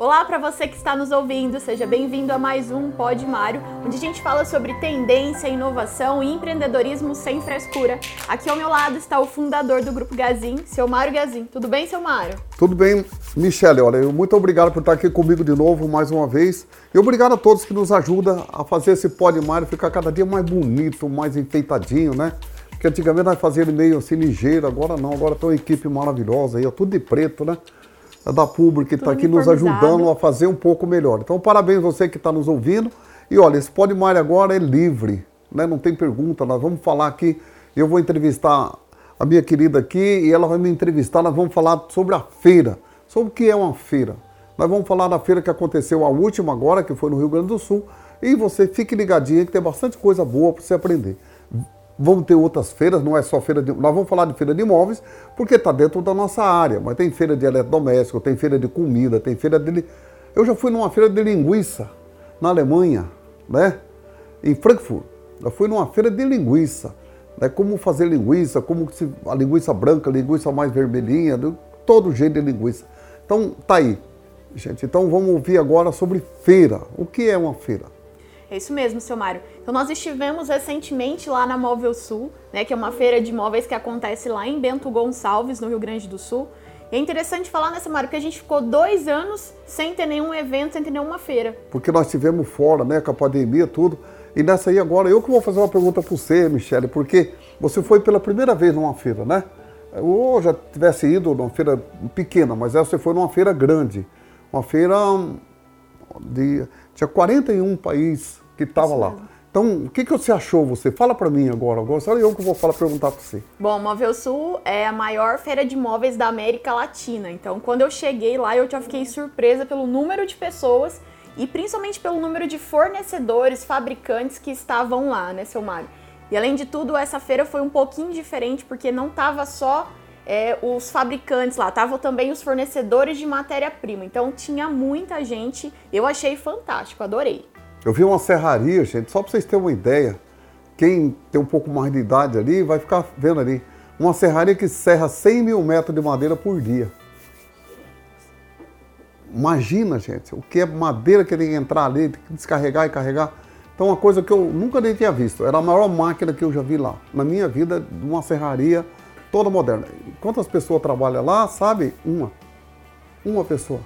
Olá para você que está nos ouvindo, seja bem-vindo a mais um Pod Mário, onde a gente fala sobre tendência, inovação e empreendedorismo sem frescura. Aqui ao meu lado está o fundador do Grupo Gazin, seu Mário Gazin. Tudo bem, seu Mário? Tudo bem, Michele. Olha, muito obrigado por estar aqui comigo de novo mais uma vez. E obrigado a todos que nos ajudam a fazer esse Pod Mário ficar cada dia mais bonito, mais enfeitadinho, né? Porque antigamente nós fazíamos meio assim ligeiro, agora não, agora tem uma equipe maravilhosa aí, ó, tudo de preto, né? Da Publi que está aqui nos ajudando a fazer um pouco melhor. Então, parabéns você que está nos ouvindo. E olha, esse Pode Mais agora é livre, né? não tem pergunta. Nós vamos falar aqui, eu vou entrevistar a minha querida aqui e ela vai me entrevistar. Nós vamos falar sobre a feira, sobre o que é uma feira. Nós vamos falar da feira que aconteceu a última agora, que foi no Rio Grande do Sul. E você fique ligadinho que tem bastante coisa boa para você aprender. Vamos ter outras feiras, não é só feira de. Nós vamos falar de feira de imóveis, porque está dentro da nossa área. Mas tem feira de eletrodoméstico, tem feira de comida, tem feira de. Eu já fui numa feira de linguiça na Alemanha, né? Em Frankfurt. Eu fui numa feira de linguiça. Né? Como fazer linguiça, como se, a linguiça branca, a linguiça mais vermelhinha, todo jeito de linguiça. Então, tá aí, gente. Então vamos ouvir agora sobre feira. O que é uma feira? É isso mesmo, seu Mário. Então nós estivemos recentemente lá na Móvel Sul, né, que é uma feira de móveis que acontece lá em Bento Gonçalves, no Rio Grande do Sul. E é interessante falar nessa, Mário, que a gente ficou dois anos sem ter nenhum evento, sem ter nenhuma feira. Porque nós tivemos fora, né, com a pandemia, tudo. E nessa aí agora, eu que vou fazer uma pergunta para você, Michele, porque você foi pela primeira vez numa feira, né? Ou já tivesse ido numa feira pequena, mas essa você foi numa feira grande. Uma feira de... Tinha 41 países que estava lá. Então, o que, que você achou você? Fala para mim agora, agora só eu que vou falar, perguntar para você. Bom, Móvel Sul é a maior feira de móveis da América Latina. Então, quando eu cheguei lá, eu já fiquei surpresa pelo número de pessoas e principalmente pelo número de fornecedores, fabricantes que estavam lá, né, seu Mário? E além de tudo, essa feira foi um pouquinho diferente porque não tava só é, os fabricantes lá, estavam também os fornecedores de matéria-prima. Então tinha muita gente, eu achei fantástico, adorei. Eu vi uma serraria, gente, só para vocês terem uma ideia. Quem tem um pouco mais de idade ali vai ficar vendo ali. Uma serraria que serra 100 mil metros de madeira por dia. Imagina, gente, o que é madeira que tem que entrar ali, tem que descarregar e carregar. Então, uma coisa que eu nunca nem tinha visto. Era a maior máquina que eu já vi lá. Na minha vida, uma serraria toda moderna. Quantas pessoas trabalham lá, sabe? Uma. Uma pessoa.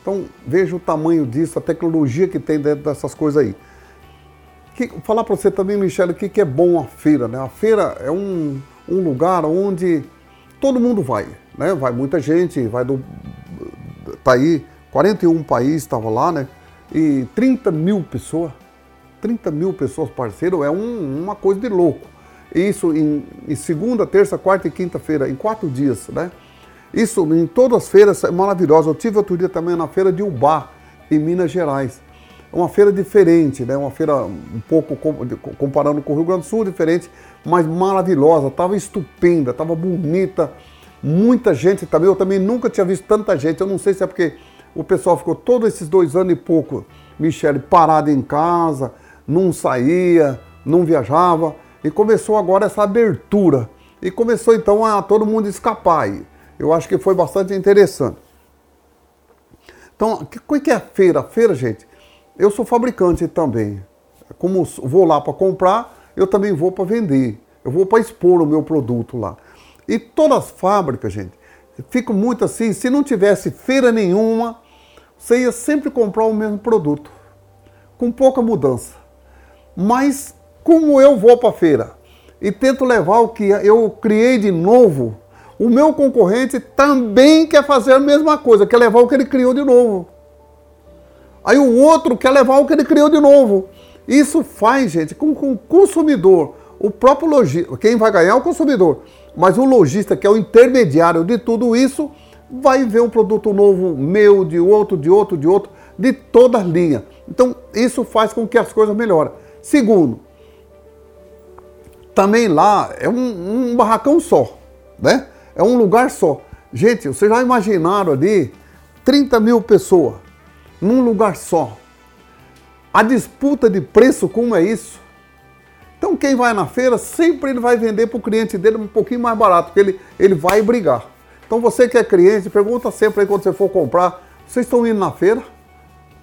Então veja o tamanho disso, a tecnologia que tem dentro dessas coisas aí. Que, falar para você também, Michele, o que, que é bom a feira. Né? A feira é um, um lugar onde todo mundo vai. Né? Vai muita gente, vai do. Tá aí, 41 países estava lá, né? E 30 mil pessoas. 30 mil pessoas parceiro é um, uma coisa de louco. Isso em, em segunda, terça, quarta e quinta-feira, em quatro dias, né? Isso em todas as feiras é maravilhoso. Eu tive outro dia também na feira de Ubá, em Minas Gerais. É uma feira diferente, né? Uma feira um pouco comparando com o Rio Grande do Sul, diferente, mas maravilhosa. Estava estupenda, estava bonita. Muita gente também. Eu também nunca tinha visto tanta gente. Eu não sei se é porque o pessoal ficou todos esses dois anos e pouco, Michele, parado em casa, não saía, não viajava. E começou agora essa abertura. E começou então a todo mundo escapar. Eu acho que foi bastante interessante. Então, o que é a feira? A feira, gente, eu sou fabricante também. Como vou lá para comprar, eu também vou para vender. Eu vou para expor o meu produto lá. E todas as fábricas, gente, fico muito assim, se não tivesse feira nenhuma, você ia sempre comprar o mesmo produto, com pouca mudança. Mas como eu vou para a feira e tento levar o que eu criei de novo o meu concorrente também quer fazer a mesma coisa, quer levar o que ele criou de novo. Aí o outro quer levar o que ele criou de novo. Isso faz, gente, com o consumidor, o próprio lojista, quem vai ganhar é o consumidor, mas o lojista, que é o intermediário de tudo isso, vai ver um produto novo meu, de outro, de outro, de outro, de toda a linha. Então, isso faz com que as coisas melhorem. Segundo, também lá é um, um barracão só, né? É um lugar só. Gente, vocês já imaginaram ali 30 mil pessoas num lugar só. A disputa de preço, como é isso? Então quem vai na feira, sempre ele vai vender para o cliente dele um pouquinho mais barato, porque ele, ele vai brigar. Então você que é cliente, pergunta sempre aí quando você for comprar, Vocês estão indo na feira?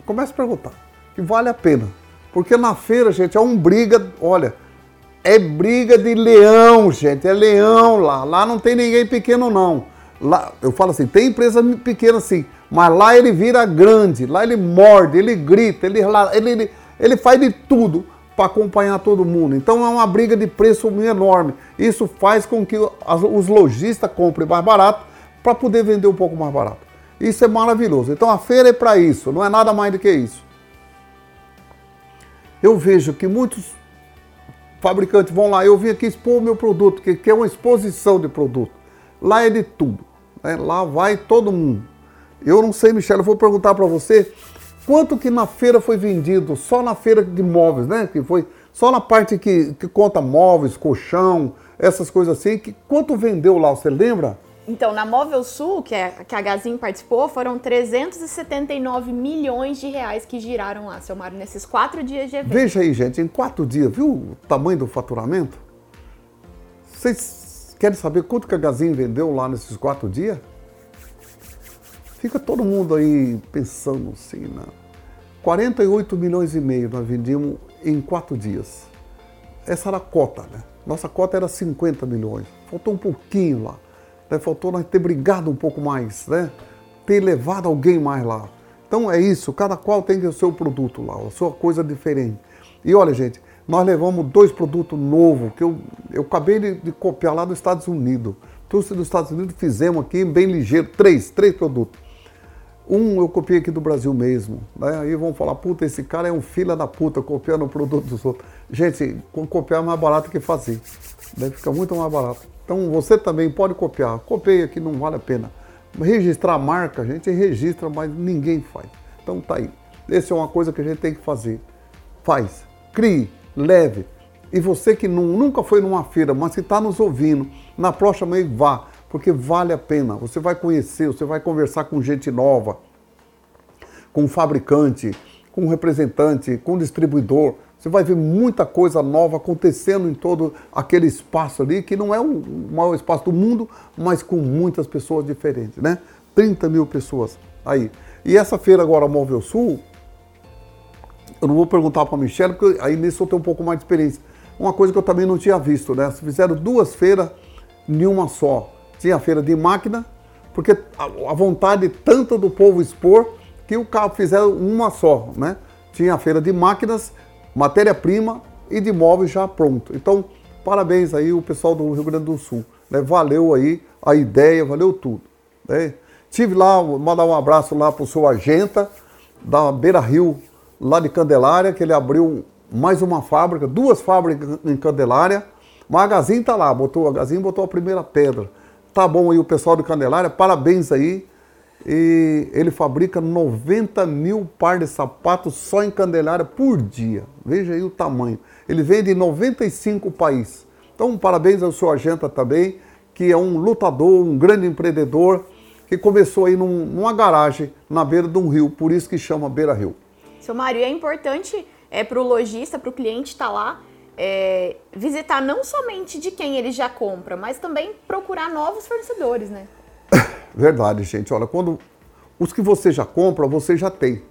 Comece a perguntar. E vale a pena. Porque na feira, gente, é um briga, olha, é briga de leão, gente, é leão lá. Lá não tem ninguém pequeno, não. Lá, eu falo assim, tem empresa pequena sim, mas lá ele vira grande, lá ele morde, ele grita, ele, ele, ele, ele faz de tudo para acompanhar todo mundo. Então é uma briga de preço enorme. Isso faz com que os lojistas comprem mais barato para poder vender um pouco mais barato. Isso é maravilhoso. Então a feira é para isso, não é nada mais do que isso. Eu vejo que muitos fabricantes vão lá, eu vim aqui expor o meu produto, que, que é uma exposição de produto. Lá é de tudo. Né? Lá vai todo mundo. Eu não sei, Michel, eu vou perguntar para você quanto que na feira foi vendido, só na feira de móveis, né? Que foi só na parte que, que conta móveis, colchão, essas coisas assim, que quanto vendeu lá, você lembra? Então, na Móvel Sul, que, é, que a Gazin participou, foram 379 milhões de reais que giraram lá, seu Mário, nesses quatro dias de evento. Veja aí, gente, em quatro dias, viu o tamanho do faturamento? Vocês querem saber quanto que a Gazin vendeu lá nesses quatro dias? Fica todo mundo aí pensando assim, né? 48 milhões e meio nós vendíamos em quatro dias. Essa era a cota, né? Nossa cota era 50 milhões. Faltou um pouquinho lá. Né? Faltou nós ter brigado um pouco mais, né? ter levado alguém mais lá. Então é isso, cada qual tem o seu produto lá, a sua coisa diferente. E olha, gente, nós levamos dois produtos novos que eu, eu acabei de, de copiar lá dos Estados Unidos. Trouxe dos Estados Unidos, fizemos aqui bem ligeiro, três, três produtos. Um eu copiei aqui do Brasil mesmo. Né? Aí vão falar, puta, esse cara é um fila da puta copiando o produto dos outros. Gente, copiar é mais barato que fazer. Deve ficar muito mais barato. Então você também pode copiar. Copiei aqui, não vale a pena. Registrar a marca, a gente registra, mas ninguém faz. Então tá aí. Essa é uma coisa que a gente tem que fazer. Faz, crie, leve. E você que não, nunca foi numa feira, mas que está nos ouvindo, na próxima vez vá, porque vale a pena. Você vai conhecer, você vai conversar com gente nova, com fabricante, com representante, com distribuidor. Você vai ver muita coisa nova acontecendo em todo aquele espaço ali, que não é o maior espaço do mundo, mas com muitas pessoas diferentes, né? 30 mil pessoas aí. E essa feira agora, Móvel Sul, eu não vou perguntar para a Michelle, porque aí nisso eu tenho um pouco mais de experiência. Uma coisa que eu também não tinha visto, né? Fizeram duas feiras em uma só. Tinha a feira de máquina, porque a vontade tanto do povo expor que o carro fizeram uma só, né? Tinha a feira de máquinas matéria-prima e de móveis já pronto. Então, parabéns aí o pessoal do Rio Grande do Sul. Né? Valeu aí a ideia, valeu tudo. Né? Tive lá, mandar um abraço lá para o seu Agenta, da Beira Rio, lá de Candelária, que ele abriu mais uma fábrica, duas fábricas em Candelária. Gazin tá lá, botou, a Gazin botou a primeira pedra. Tá bom aí o pessoal de Candelária, parabéns aí e ele fabrica 90 mil par de sapatos só em Candelária por dia. Veja aí o tamanho. Ele vende em 95 países. Então, parabéns ao seu Agenta também, que é um lutador, um grande empreendedor, que começou aí num, numa garagem na beira de um rio, por isso que chama Beira Rio. Seu Mário, é importante é, para o lojista, para o cliente estar tá lá, é, visitar não somente de quem ele já compra, mas também procurar novos fornecedores, né? Verdade, gente. Olha, quando os que você já compra, você já tem.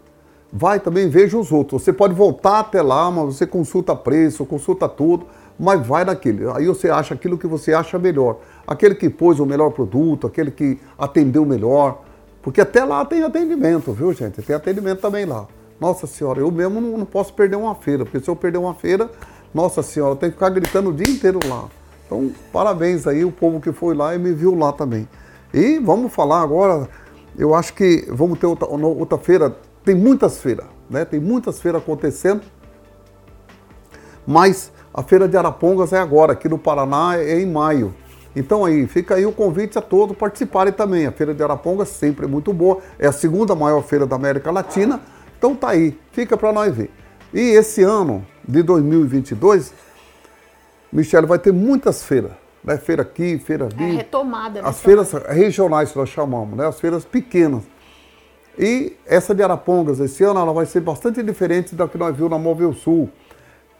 Vai também, veja os outros. Você pode voltar até lá, mas você consulta preço, consulta tudo, mas vai naquele. Aí você acha aquilo que você acha melhor. Aquele que pôs o melhor produto, aquele que atendeu melhor. Porque até lá tem atendimento, viu, gente? Tem atendimento também lá. Nossa Senhora, eu mesmo não, não posso perder uma feira, porque se eu perder uma feira, Nossa Senhora, tenho que ficar gritando o dia inteiro lá. Então, parabéns aí o povo que foi lá e me viu lá também. E vamos falar agora, eu acho que vamos ter outra, outra feira, tem muitas feiras, né? Tem muitas feiras acontecendo, mas a feira de Arapongas é agora, aqui no Paraná é em maio. Então aí, fica aí o convite a todos participarem também. A Feira de Arapongas sempre é muito boa, é a segunda maior feira da América Latina. Então tá aí, fica para nós ver. E esse ano de 2022, Michele, vai ter muitas feiras né? Feira aqui, feira ali. É retomada. As feiras regionais que nós chamamos, né? As feiras pequenas. E essa de Arapongas, esse ano, ela vai ser bastante diferente da que nós vimos na Móvel Sul.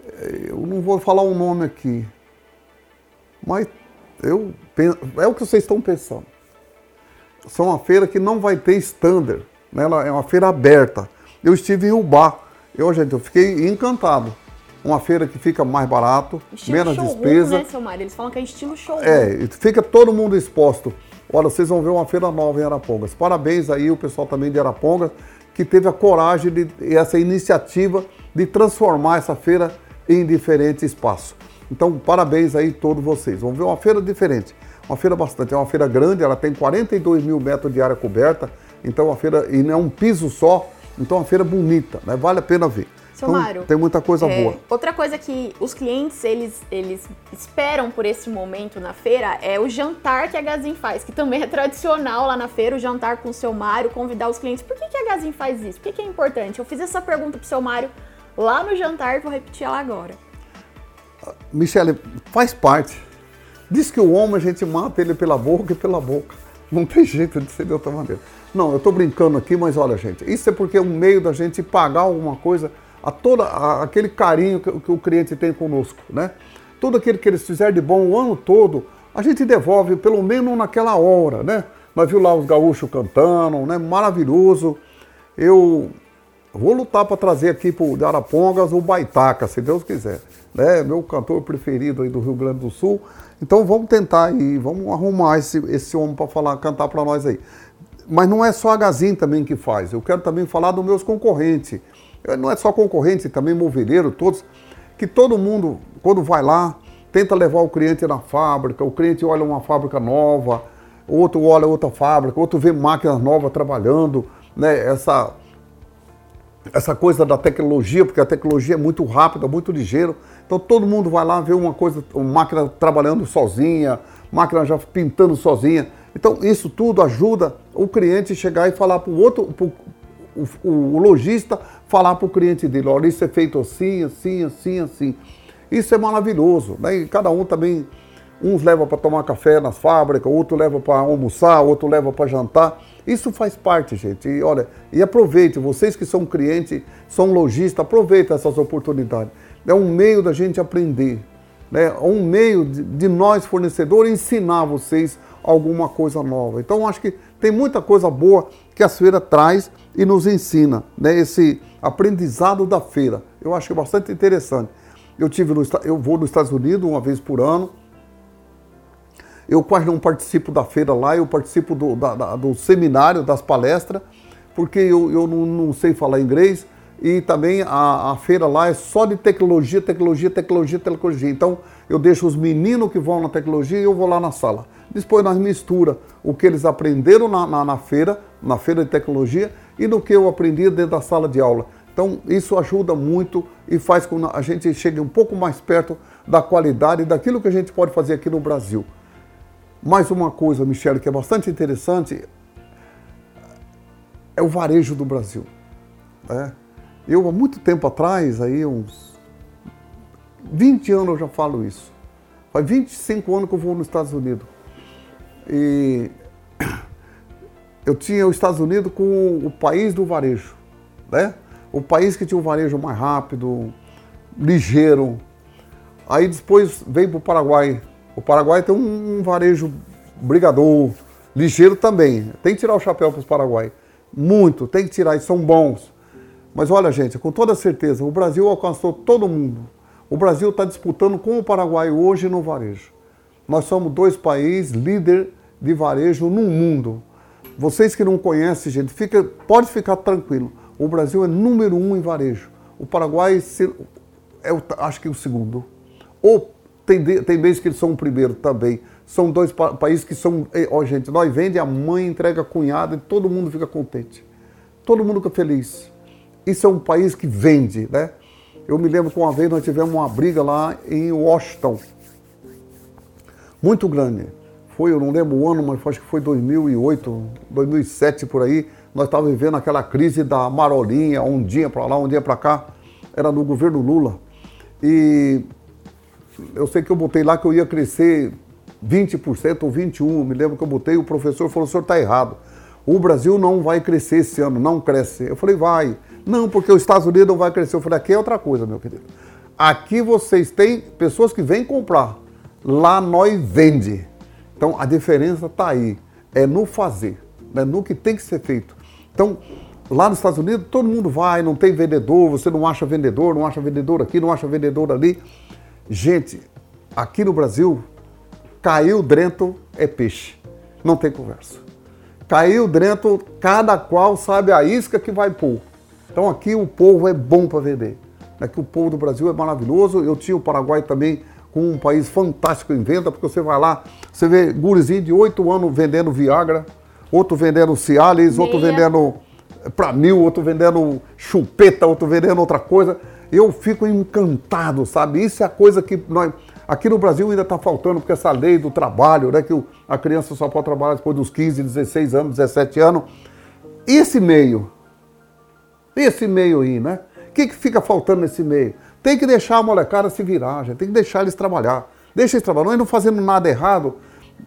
É, eu não vou falar um nome aqui, mas eu penso, é o que vocês estão pensando. São uma feira que não vai ter standard, né? ela é uma feira aberta. Eu estive em Ubá, eu, gente, eu fiquei encantado. Uma feira que fica mais barato, estilo menos showroom, despesa. né, seu Mário? Eles falam que é estilo showroom. É, fica todo mundo exposto. Olha, vocês vão ver uma feira nova em Arapongas. Parabéns aí o pessoal também de Arapongas, que teve a coragem de e essa iniciativa de transformar essa feira em diferente espaço. Então, parabéns aí todos vocês. Vamos ver uma feira diferente. Uma feira bastante, é uma feira grande, ela tem 42 mil metros de área coberta, então a feira, e não é um piso só, então é uma feira bonita, né? Vale a pena ver. Seu então, Mário, tem muita coisa É, boa. Outra coisa que os clientes eles, eles esperam por esse momento na feira é o jantar que a Gazin faz, que também é tradicional lá na feira, o jantar com o seu Mário, convidar os clientes. Por que, que a Gazin faz isso? Por que, que é importante? Eu fiz essa pergunta pro seu Mário lá no jantar e vou repetir ela agora. Michele, faz parte. Diz que o homem a gente mata ele pela boca e pela boca. Não tem jeito de ser de outra maneira. Não, eu estou brincando aqui, mas olha, gente, isso é porque é um meio da gente pagar alguma coisa a toda a- aquele carinho que, que o cliente tem conosco, né? Tudo aquilo que eles fizerem de bom o ano todo, a gente devolve pelo menos naquela hora, né? Nós viu lá os gaúchos cantando, né? Maravilhoso. Eu Vou lutar para trazer aqui para Arapongas o Baitaca, se Deus quiser. Né? Meu cantor preferido aí do Rio Grande do Sul. Então vamos tentar aí, vamos arrumar esse, esse homem para falar, cantar para nós aí. Mas não é só a Gazin também que faz. Eu quero também falar dos meus concorrentes. Eh, Não é só concorrente, também moveleiro, todos. Que todo mundo, quando vai lá, tenta levar o cliente na fábrica. O cliente olha uma fábrica nova, outro olha outra fábrica, outro vê máquinas novas trabalhando. Né? Essa, essa coisa da tecnologia, porque a tecnologia é muito rápida, muito ligeiro. Então todo mundo vai lá ver uma coisa, uma máquina trabalhando sozinha, máquina já pintando sozinha. Então isso tudo ajuda o cliente chegar e falar para o outro, o, o, lojista falar para o cliente dele, olha, isso é feito assim, assim, assim, assim. Isso é maravilhoso, né? E cada um também, uns leva para tomar café nas fábricas, outro leva para almoçar, outro leva para jantar. Isso faz parte, gente. E olha, e aproveite, vocês que são clientes, são lojistas, aproveita essas oportunidades. É um meio da gente aprender, né? É um meio de, de nós, fornecedores, ensinar vocês alguma coisa nova. Então, acho que tem muita coisa boa que a feira traz e nos ensina, né? Esse aprendizado da feira. Eu acho é bastante interessante. Eu tive no, eu vou nos Estados Unidos uma vez por ano. Eu quase não participo da feira lá, eu participo do, da- da- do seminário, das palestras, porque eu, eu não, não sei falar inglês e também a, a feira lá é só de tecnologia, tecnologia, tecnologia, tecnologia. Então eu deixo os meninos que vão na tecnologia e eu vou lá na sala. Depois nós mistura o que eles aprenderam na, na, na feira, na feira de tecnologia, e no que eu aprendi dentro da sala de aula. Então isso ajuda muito e faz com que a gente chegue um pouco mais perto da qualidade daquilo que a gente pode fazer aqui no Brasil. Mais uma coisa, Michele, que é bastante interessante, é o varejo do Brasil. né? Eu, há muito tempo atrás, aí uns 20 anos eu já falo isso. Faz 25 anos que eu vou nos Estados Unidos. E eu tinha os Estados Unidos com o país do varejo, né? O país que tinha um varejo mais rápido, ligeiro. Aí depois veio para o Paraguai. O Paraguai tem um, varejo brigador, ligeiro também. Tem que tirar o chapéu para os Paraguai. Muito, tem que tirar, e são bons. Mas olha, gente, com toda certeza, o Brasil alcançou todo mundo. O Brasil está disputando com o Paraguai hoje no varejo. Nós somos dois países líder de varejo no mundo. Vocês que não conhecem, gente, fica, pode ficar tranquilo. O Brasil é número um em varejo. O Paraguai é, acho que o segundo. Ou tem, tem vezes que eles são o primeiro também. São dois pa- países que são. Ó, gente, nós vende, a mãe entrega a cunhada e todo mundo fica contente. Todo mundo fica feliz. Isso é um país que vende, né? Eu me lembro que uma vez nós tivemos uma briga lá em Washington, muito grande. Foi, eu não lembro o ano, mas acho que foi 2008, 2007 por aí. Nós estávamos vivendo aquela crise da marolinha, um dia para lá, um dia para cá. Era no governo Lula. E eu sei que eu botei lá que eu ia crescer 20% ou 21%. Me lembro que eu botei, o professor falou: o senhor está errado. O Brasil não vai crescer esse ano, não cresce. Eu falei: vai. Não, porque os Estados Unidos não vai crescer. Eu falei: aqui é outra coisa, meu querido. Aqui vocês têm pessoas que vêm comprar. Lá nós vende. Então a diferença está aí. É no fazer, né? no que tem que ser feito. Então, lá nos Estados Unidos, todo mundo vai, não tem vendedor, você não acha vendedor, não acha vendedor aqui, não acha vendedor ali. Gente, aqui no Brasil, caiu dentro é peixe. Não tem conversa. Caiu dentro, cada qual sabe a isca que vai pôr. Então aqui o povo é bom para vender. Aqui o povo do Brasil é maravilhoso. Eu tinha o Paraguai também com um país fantástico em venda, porque você vai lá, você vê gurizinho de 8 anos vendendo Viagra, outro vendendo Cialis, outro vendendo para mil, outro vendendo chupeta, outro vendendo outra coisa. Eu fico encantado, sabe? Isso é a coisa que nós. Aqui no Brasil ainda está faltando, porque essa lei do trabalho, né, que a criança só pode trabalhar depois dos 15, 16 anos, 17 anos. Esse meio, esse meio aí, né? O que, que fica faltando nesse meio? Tem que deixar a molecada se virar, gente. tem que deixar eles trabalhar. Deixa eles trabalhar. Nós não fazendo nada errado.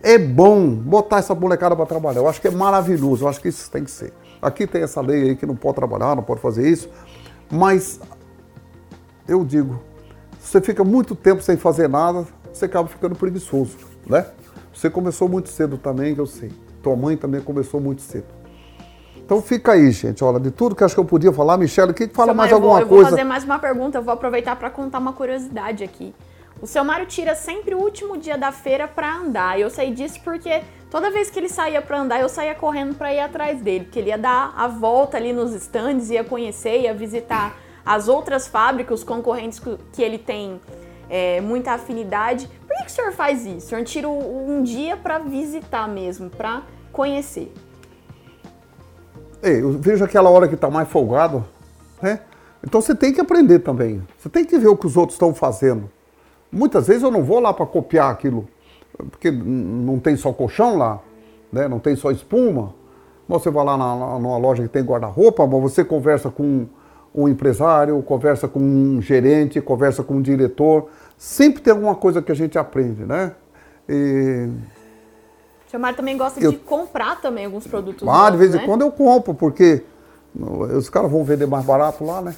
É bom botar essa molecada para trabalhar. Eu acho que é maravilhoso. Eu acho que isso tem que ser. Aqui tem essa lei aí que não pode trabalhar, não pode fazer isso. Mas eu digo, você fica muito tempo sem fazer nada, você acaba ficando preguiçoso, né? Você começou muito cedo também, que eu sei. Tua mãe também começou muito cedo. Então fica aí, gente. Olha, de tudo que acho que eu podia falar, Michelle, o que fala mais alguma eu vou, coisa? Eu vou fazer mais uma pergunta, eu vou aproveitar para contar uma curiosidade aqui. O seu Mário tira sempre o último dia da feira para andar. Eu sei disso porque toda vez que ele saía para andar, eu saía correndo para ir atrás dele, porque ele ia dar a volta ali nos stands, ia conhecer, ia visitar as outras fábricas, os concorrentes que ele tem é, muita afinidade. Por que, que o senhor faz isso? O senhor tira um dia para visitar mesmo, para conhecer? Ei, eu vejo aquela hora que está mais folgado, né? Então você tem que aprender também. Você tem que ver o que os outros estão fazendo. Muitas vezes eu não vou lá para copiar aquilo, porque não tem só colchão lá, né? não tem só espuma. Você vai lá na, numa loja que tem guarda-roupa, mas você conversa com um empresário, conversa com um gerente, conversa com um diretor. Sempre tem alguma coisa que a gente aprende, né? E... O seu Mário também gosta eu... de comprar também alguns produtos. Ah, novos, de vez em né? quando eu compro, porque os caras vão vender mais barato lá, né?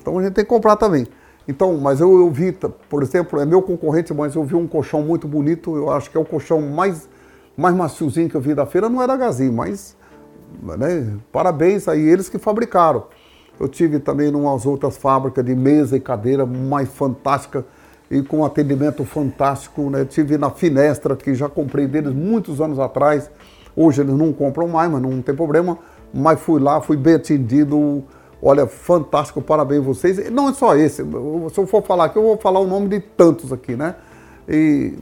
Então a gente tem que comprar também. Então, mas eu, eu vi, por exemplo, é meu concorrente, mas eu vi um colchão muito bonito, eu acho que é o colchão mais, mais maciozinho que eu vi da feira, não era Gazin, mas né, parabéns aí, eles que fabricaram. Eu tive também em umas outras fábricas de mesa e cadeira mais fantástica e com atendimento fantástico. Né? Tive na Finestra, que já comprei deles muitos anos atrás. Hoje eles não compram mais, mas não tem problema. Mas fui lá, fui bem atendido. Olha, fantástico, parabéns vocês. Não é só esse. Se eu for falar aqui, eu vou falar o nome de tantos aqui, né? E,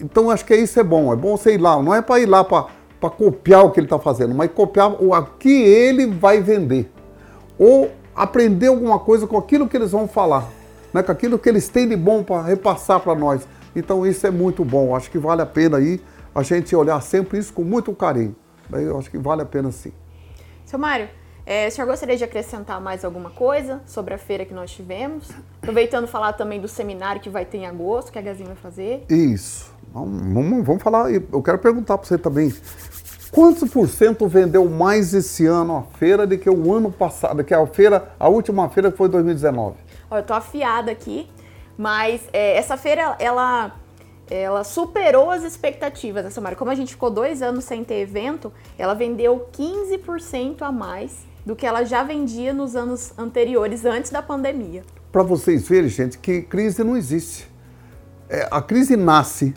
então acho que isso é bom. É bom você ir lá. Não é para ir lá para copiar o que ele está fazendo, mas copiar o que ele vai vender ou aprender alguma coisa com aquilo que eles vão falar, né? com aquilo que eles têm de bom para repassar para nós. Então isso é muito bom, acho que vale a pena aí a gente olhar sempre isso com muito carinho. Eu acho que vale a pena sim. Seu Mário, é, o senhor gostaria de acrescentar mais alguma coisa sobre a feira que nós tivemos? Aproveitando falar também do seminário que vai ter em agosto, que a Gazinha vai fazer. Isso. Vamos, vamos falar. Eu quero perguntar para você também. Quantos por cento vendeu mais esse ano a feira do que o ano passado, que a feira, a última feira foi 2019? Olha, eu tô afiada aqui, mas é, essa feira ela ela superou as expectativas, essa marca. Como a gente ficou dois anos sem ter evento, ela vendeu 15% a mais do que ela já vendia nos anos anteriores, antes da pandemia. Para vocês verem, gente, que crise não existe. É, a crise nasce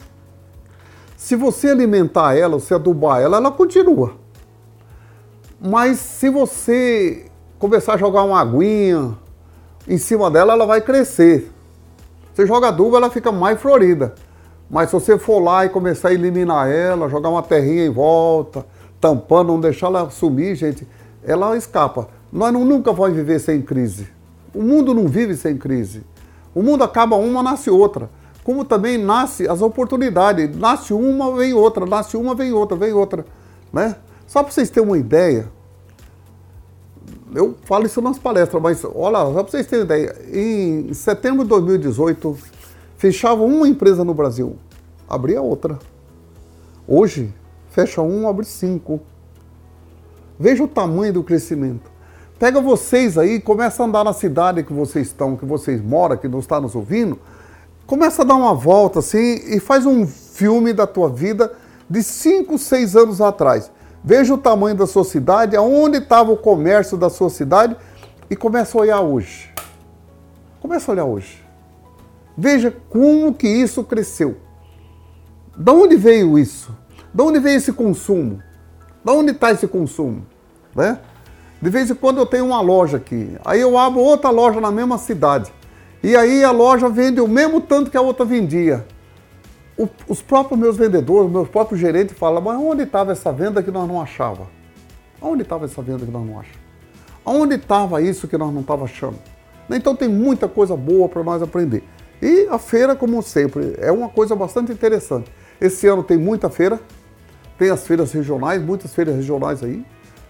se você alimentar ela, se adubar ela, ela continua. Mas se você começar a jogar uma aguinha em cima dela, ela vai crescer. Você joga adubo, ela fica mais florida. Mas se você for lá e começar a eliminar ela, jogar uma terrinha em volta, tampando, não deixar ela sumir, gente, ela escapa. Nós não, nunca vamos viver sem crise. O mundo não vive sem crise. O mundo acaba uma, nasce outra como também nasce as oportunidades. Nasce uma, vem outra, nasce uma, vem outra, vem outra. Né? Só para vocês terem uma ideia, eu falo isso nas palestras, mas olha, só para vocês terem ideia, em setembro de 2018, fechava uma empresa no Brasil, abria outra. Hoje, fecha um, abre cinco. Veja o tamanho do crescimento. Pega vocês aí, começa a andar na cidade que vocês estão, que vocês moram, que não está nos ouvindo, Começa a dar uma volta assim e faz um filme da tua vida de 5, 6 anos atrás. Veja o tamanho da sua cidade, aonde estava o comércio da sua cidade e começa a olhar hoje. Começa a olhar hoje. Veja como que isso cresceu. Da onde veio isso? Da onde veio esse consumo? Da onde está esse consumo? Né? De vez em quando eu tenho uma loja aqui, aí eu abro outra loja na mesma cidade. E aí a loja vende o mesmo tanto que a outra vendia. O, os próprios meus vendedores, meus próprios gerentes falam, mas onde estava essa venda que nós não achava? Onde estava essa venda que nós não achamos? Onde estava isso que nós não estávamos achando? Então tem muita coisa boa para nós aprender. E a feira, como sempre, é uma coisa bastante interessante. Esse ano tem muita feira, tem as feiras regionais, muitas feiras regionais aí.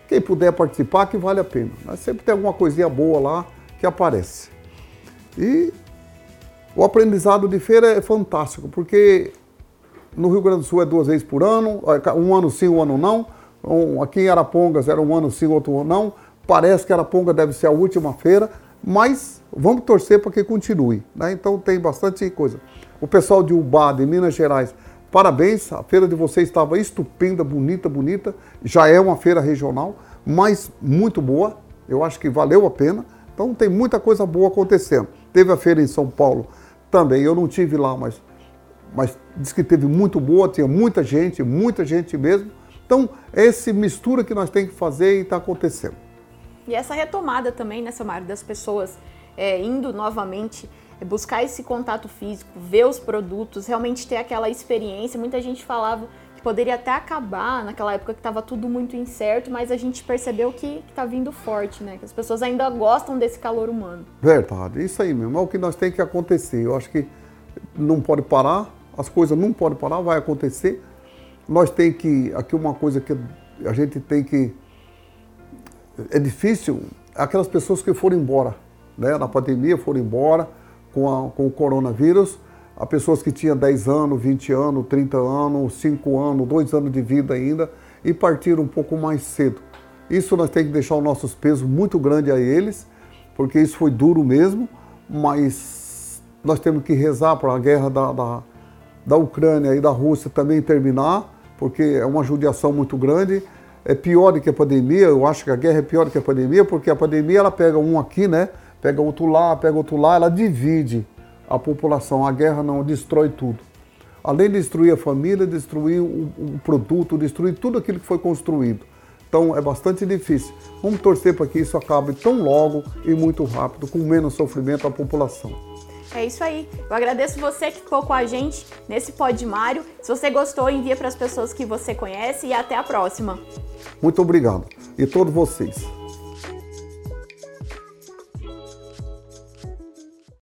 Quem puder participar, que vale a pena. Mas sempre tem alguma coisinha boa lá que aparece. E o aprendizado de feira é fantástico, porque no Rio Grande do Sul é duas vezes por ano, um ano sim, um ano não. Aqui em Arapongas era um ano sim, outro não. Parece que Araponga deve ser a última feira, mas vamos torcer para que continue. Né? Então tem bastante coisa. O pessoal de Ubá, de Minas Gerais, parabéns, a feira de vocês estava estupenda, bonita, bonita. Já é uma feira regional, mas muito boa. Eu acho que valeu a pena. Então tem muita coisa boa acontecendo. Teve a feira em São Paulo também, eu não tive lá, mas, mas diz que teve muito boa, tinha muita gente, muita gente mesmo. Então, é essa mistura que nós temos que fazer e está acontecendo. E essa retomada também, né, Mário, das pessoas é, indo novamente é, buscar esse contato físico, ver os produtos, realmente ter aquela experiência. Muita gente falava que poderia até acabar naquela época que estava tudo muito incerto, mas a gente percebeu que está vindo forte, né? Que as pessoas ainda gostam desse calor humano. Verdade, isso aí mesmo. É o que nós tem que acontecer. Eu acho que não pode parar, as coisas não podem parar, vai acontecer. Nós tem que, aqui uma coisa que a gente tem que é difícil aquelas pessoas que foram embora, né? Na pandemia foram embora com, a, com o coronavírus, há pessoas que tinham 10 anos, 20 anos, 30 anos, 5 anos, 2 anos de vida ainda e partiram um pouco mais cedo. Isso nós temos que deixar os nossos pesos muito grande a eles, porque isso foi duro mesmo, mas nós temos que rezar para a guerra da, da, da Ucrânia e da Rússia também terminar, porque é uma judiação muito grande é pior do que a pandemia, eu acho que a guerra é pior do que a pandemia, porque a pandemia ela pega um aqui, né? Pega outro lá, pega outro lá, ela divide a população. A guerra não destrói tudo. Além de destruir a família, destruir o, o produto, destruir tudo aquilo que foi construído. Então é bastante difícil. Vamos torcer para que isso acabe tão logo e muito rápido, com menos sofrimento à população. É isso aí. Eu agradeço você que ficou com a gente nesse Pod Mário. Se você gostou, envia para as pessoas que você conhece e até a próxima. Muito obrigado. E todos vocês.